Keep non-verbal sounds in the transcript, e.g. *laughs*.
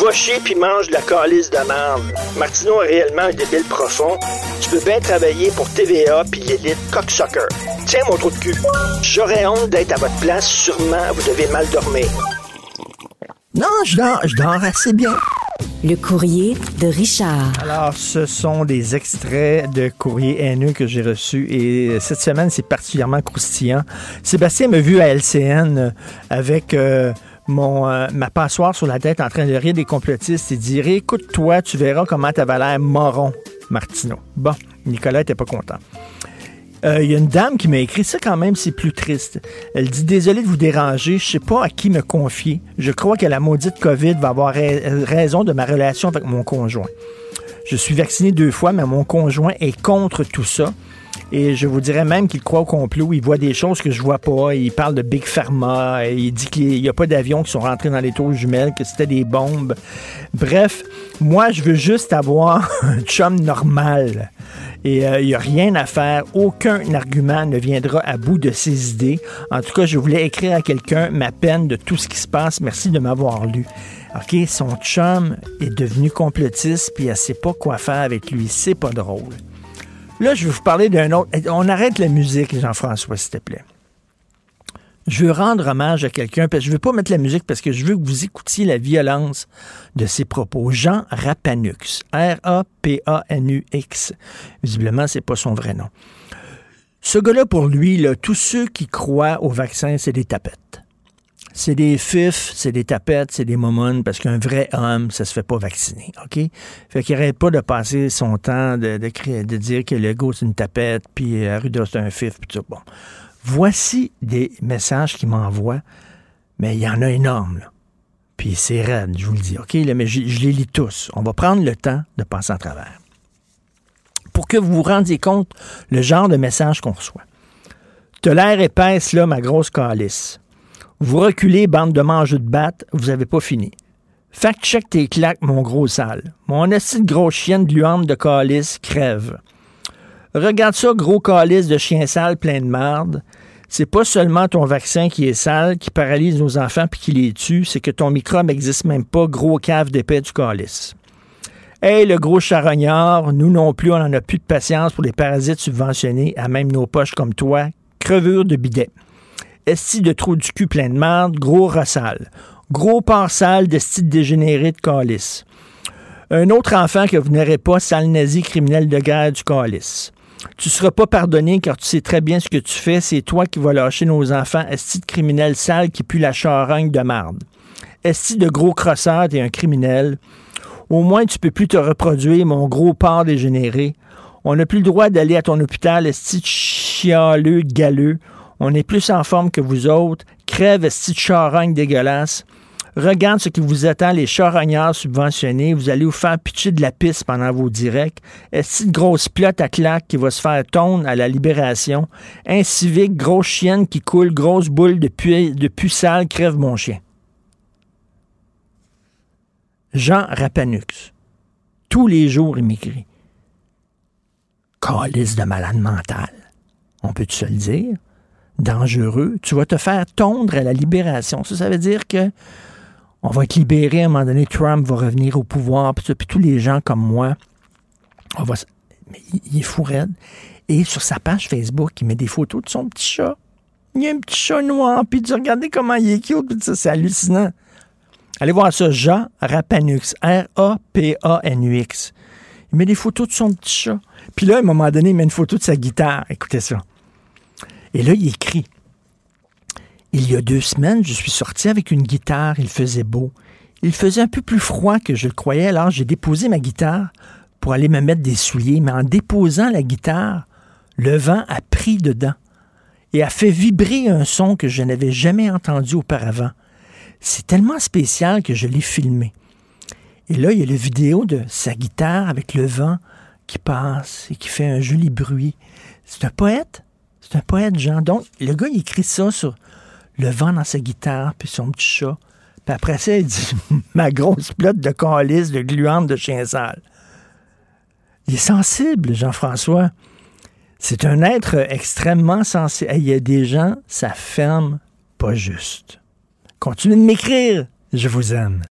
Va chier puis mange de la calice de merde. Martineau a réellement un débile profond. Tu peux bien travailler pour TVA puis l'élite cocksucker. Tiens mon trou de cul. J'aurais honte d'être à votre place. Sûrement, vous devez mal dormir. Non, je dors, je dors assez bien. Le courrier de Richard. Alors, ce sont des extraits de courrier haineux que j'ai reçus et cette semaine, c'est particulièrement croustillant. Sébastien m'a vu à LCN euh, avec euh, mon, euh, ma passoire sur la tête en train de rire des complotistes et dire Écoute-toi, tu verras comment t'avais l'air moron, Martineau. Bon, Nicolas était pas content. Euh, Il y a une dame qui m'a écrit ça quand même, c'est plus triste. Elle dit désolé de vous déranger, je sais pas à qui me confier. Je crois que la maudite COVID va avoir ra- raison de ma relation avec mon conjoint. Je suis vacciné deux fois, mais mon conjoint est contre tout ça. Et je vous dirais même qu'il croit au complot. Il voit des choses que je vois pas. Il parle de Big Pharma. Il dit qu'il n'y a pas d'avions qui sont rentrés dans les tours jumelles, que c'était des bombes. Bref, moi, je veux juste avoir *laughs* un chum normal. Et euh, il n'y a rien à faire. Aucun argument ne viendra à bout de ses idées. En tout cas, je voulais écrire à quelqu'un ma peine de tout ce qui se passe. Merci de m'avoir lu. OK, son chum est devenu complotiste, puis elle sait pas quoi faire avec lui. C'est pas drôle. Là, je vais vous parler d'un autre. On arrête la musique, Jean-François, s'il te plaît. Je veux rendre hommage à quelqu'un, parce que je veux pas mettre la musique parce que je veux que vous écoutiez la violence de ses propos. Jean Rapanux. R-A-P-A-N-U-X. Visiblement, c'est pas son vrai nom. Ce gars-là, pour lui, tous ceux qui croient au vaccin, c'est des tapettes. C'est des fifs, c'est des tapettes, c'est des momons, parce qu'un vrai homme, ça se fait pas vacciner, OK? Fait qu'il arrête pas de passer son temps de, de, dire que le go, c'est une tapette, puis euh, c'est un fif, puis tout. Bon. Voici des messages qu'il m'envoie, mais il y en a énorme, là. Puis c'est raide, je vous le dis, OK? Mais je, les lis tous. On va prendre le temps de passer en travers. Pour que vous vous rendiez compte le genre de message qu'on reçoit. T'as l'air épaisse, là, ma grosse calice. Vous reculez, bande de mangeux de batte, vous avez pas fini. Fact-check tes claques, mon gros sale. Mon assis de grosse chienne de luante de calice crève. Regarde ça, gros calice de chien sale plein de marde. C'est pas seulement ton vaccin qui est sale, qui paralyse nos enfants puis qui les tue, c'est que ton microbe n'existe même pas, gros cave d'épais du calice. Hey, le gros charognard, nous non plus, on n'en a plus de patience pour les parasites subventionnés à même nos poches comme toi. Crevure de bidet. Esti de trou du cul plein de marde, gros rossal. Gros porc sale de style dégénéré de calice. Un autre enfant que vous n'aurez pas, sale nazi criminel de guerre du calice. Tu seras pas pardonné car tu sais très bien ce que tu fais. C'est toi qui vas lâcher nos enfants, esti de criminel sale qui pue la charogne de marde. Esti de gros crosseur, t'es un criminel. Au moins, tu peux plus te reproduire, mon gros porc dégénéré. On n'a plus le droit d'aller à ton hôpital, esti de chialeux, galeux. On est plus en forme que vous autres. Crève, de charogne dégueulasse. Regarde ce qui vous attend, les charognards subventionnés. Vous allez vous faire pitcher de la piste pendant vos directs. Esti de grosse plotte à claque qui va se faire tondre à la libération. Un civique, grosse chienne qui coule, grosse boule de pu, de crève mon chien. Jean Rapanux. Tous les jours, il m'écrit. De malade mental. On peut-tu se le dire? Dangereux. Tu vas te faire tondre à la libération. Ça, ça veut dire que on va être libéré à un moment donné. Trump va revenir au pouvoir. Puis, tous les gens comme moi, on va. Mais il, il est fou raide. Et sur sa page Facebook, il met des photos de son petit chat. Il y a un petit chat noir. Puis tu regardez comment il est cute. Puis ça, c'est hallucinant. Allez voir ça, Jean Rapanux, R-A-P-A-N-U-X. Il met des photos de son petit chat. Puis là, à un moment donné, il met une photo de sa guitare. Écoutez ça. Et là, il écrit. Il y a deux semaines, je suis sorti avec une guitare. Il faisait beau. Il faisait un peu plus froid que je le croyais, alors j'ai déposé ma guitare pour aller me mettre des souliers. Mais en déposant la guitare, le vent a pris dedans et a fait vibrer un son que je n'avais jamais entendu auparavant. C'est tellement spécial que je l'ai filmé. Et là, il y a la vidéo de sa guitare avec le vent qui passe et qui fait un joli bruit. C'est un poète? C'est un poète, Jean. Donc, le gars, il écrit ça sur le vent dans sa guitare, puis son petit chat. Puis après ça, il dit *laughs* Ma grosse plotte de calice de gluante de chien sale. Il est sensible, Jean-François. C'est un être extrêmement sensible. Il y a des gens, ça ferme pas juste. Continuez de m'écrire. Je vous aime.